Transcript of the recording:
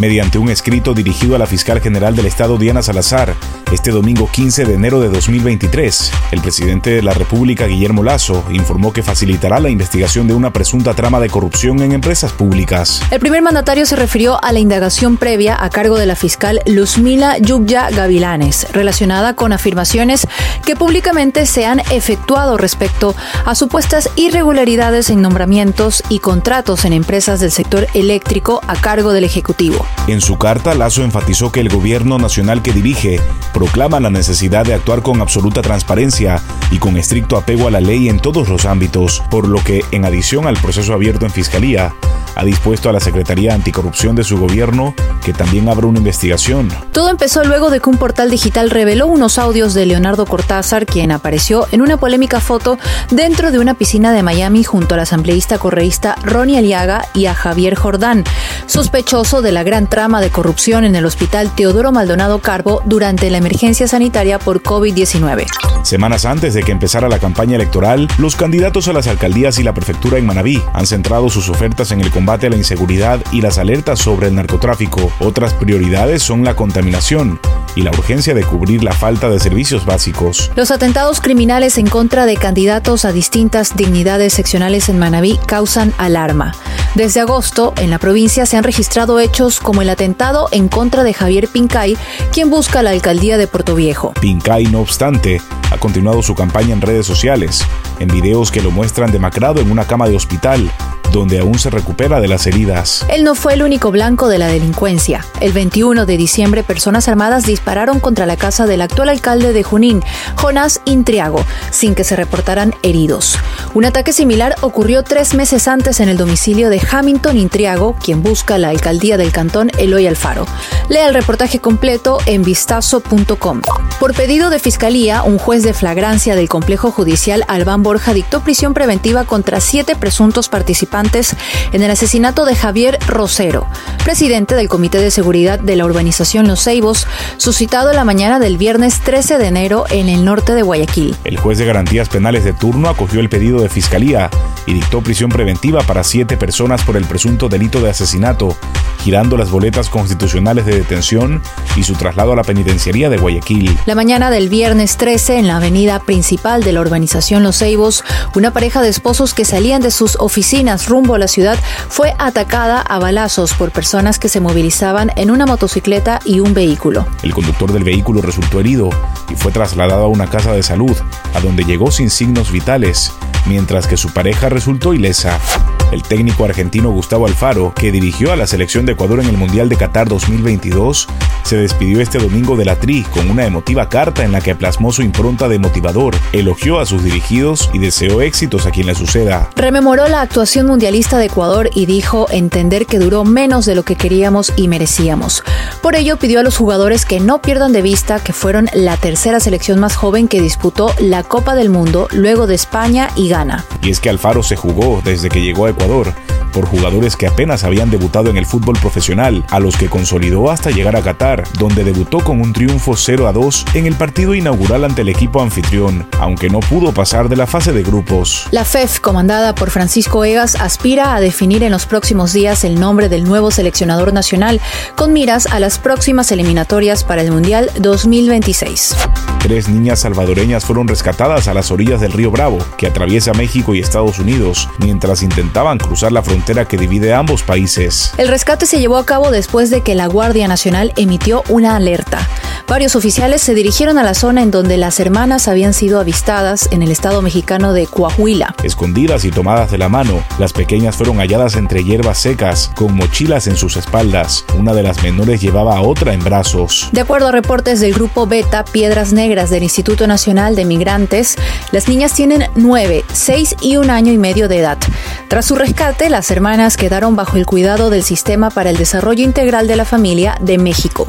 Mediante un escrito dirigido a la fiscal general del Estado, Diana Salazar, este domingo 15 de enero de 2023, el presidente de la República, Guillermo Lazo, informó que facilitará la investigación de una presunta trama de corrupción en empresas públicas. El primer mandatario se refirió a la indagación previa a cargo de la fiscal Luzmila Yugya Gavilanes, relacionada con afirmaciones que públicamente se han efectuado respecto a supuestas irregularidades en nombramientos y contratos en empresas del sector eléctrico a cargo del Ejecutivo. En su carta, Lazo enfatizó que el gobierno nacional que dirige proclama la necesidad de actuar con absoluta transparencia y con estricto apego a la ley en todos los ámbitos, por lo que, en adición al proceso abierto en Fiscalía, ha dispuesto a la Secretaría Anticorrupción de su gobierno que también abra una investigación. Todo empezó luego de que un portal digital reveló unos audios de Leonardo Cortázar, quien apareció en una polémica foto dentro de una piscina de Miami junto al asambleísta correísta Ronnie Aliaga y a Javier Jordán, sospechoso de la gran trama de corrupción en el hospital Teodoro Maldonado Carbo durante la emergencia sanitaria por COVID-19. Semanas antes de que empezara la campaña electoral, los candidatos a las alcaldías y la prefectura en Manabí han centrado sus ofertas en el combate a la inseguridad y las alertas sobre el narcotráfico. Otras prioridades son la contaminación y la urgencia de cubrir la falta de servicios básicos. Los atentados criminales en contra de candidatos a distintas dignidades seccionales en Manabí causan alarma. Desde agosto, en la provincia se han registrado hechos como el atentado en contra de Javier Pincay, quien busca la alcaldía de Puerto Viejo. Pincay, no obstante, ha continuado su campaña en redes sociales, en videos que lo muestran demacrado en una cama de hospital, donde aún se recupera de las heridas. Él no fue el único blanco de la delincuencia. El 21 de diciembre, personas armadas dispararon contra la casa del actual alcalde de Junín, Jonás Intriago, sin que se reportaran heridos. Un ataque similar ocurrió tres meses antes en el domicilio de Hamilton Intriago, quien busca la alcaldía del cantón Eloy Alfaro. Lea el reportaje completo en vistazo.com. Por pedido de fiscalía, un juez de flagrancia del complejo judicial Albán Borja dictó prisión preventiva contra siete presuntos participantes en el asesinato de Javier Rosero, presidente del Comité de Seguridad de la urbanización Los Ceibos, suscitado la mañana del viernes 13 de enero en el norte de Guayaquil. El juez de garantías penales de turno acogió el pedido de fiscalía y dictó prisión preventiva para siete personas por el presunto delito de asesinato, girando las boletas constitucionales de detención y su traslado a la penitenciaría de Guayaquil. La mañana del viernes 13, en la avenida principal de la urbanización Los Ceibos, una pareja de esposos que salían de sus oficinas rumbo a la ciudad fue atacada a balazos por personas que se movilizaban en una motocicleta y un vehículo. El conductor del vehículo resultó herido y fue trasladado a una casa de salud, a donde llegó sin signos vitales, mientras que su pareja resultó ilesa. El técnico argentino Gustavo Alfaro, que dirigió a la selección de Ecuador en el Mundial de Qatar 2022, se despidió este domingo de la Tri con una emotiva carta en la que plasmó su impronta de motivador, elogió a sus dirigidos y deseó éxitos a quien le suceda. Rememoró la actuación mundialista de Ecuador y dijo entender que duró menos de lo que queríamos y merecíamos. Por ello pidió a los jugadores que no pierdan de vista que fueron la tercera selección más joven que disputó la Copa del Mundo luego de España y Ghana. Y es que Alfaro se jugó desde que llegó a Ecuador por jugadores que apenas habían debutado en el fútbol profesional, a los que consolidó hasta llegar a Qatar, donde debutó con un triunfo 0 a 2 en el partido inaugural ante el equipo anfitrión, aunque no pudo pasar de la fase de grupos. La FEF, comandada por Francisco Egas, aspira a definir en los próximos días el nombre del nuevo seleccionador nacional, con miras a las próximas eliminatorias para el Mundial 2026. Tres niñas salvadoreñas fueron rescatadas a las orillas del río Bravo, que atraviesa México y Estados Unidos, mientras intentaban cruzar la frontera que divide ambos países. El rescate se llevó a cabo después de que la Guardia Nacional emitió una alerta. Varios oficiales se dirigieron a la zona en donde las hermanas habían sido avistadas en el estado mexicano de Coahuila. Escondidas y tomadas de la mano, las pequeñas fueron halladas entre hierbas secas, con mochilas en sus espaldas. Una de las menores llevaba a otra en brazos. De acuerdo a reportes del grupo Beta Piedras Negras del Instituto Nacional de Migrantes, las niñas tienen 9, 6 y un año y medio de edad. Tras su rescate, las hermanas quedaron bajo el cuidado del Sistema para el Desarrollo Integral de la Familia de México.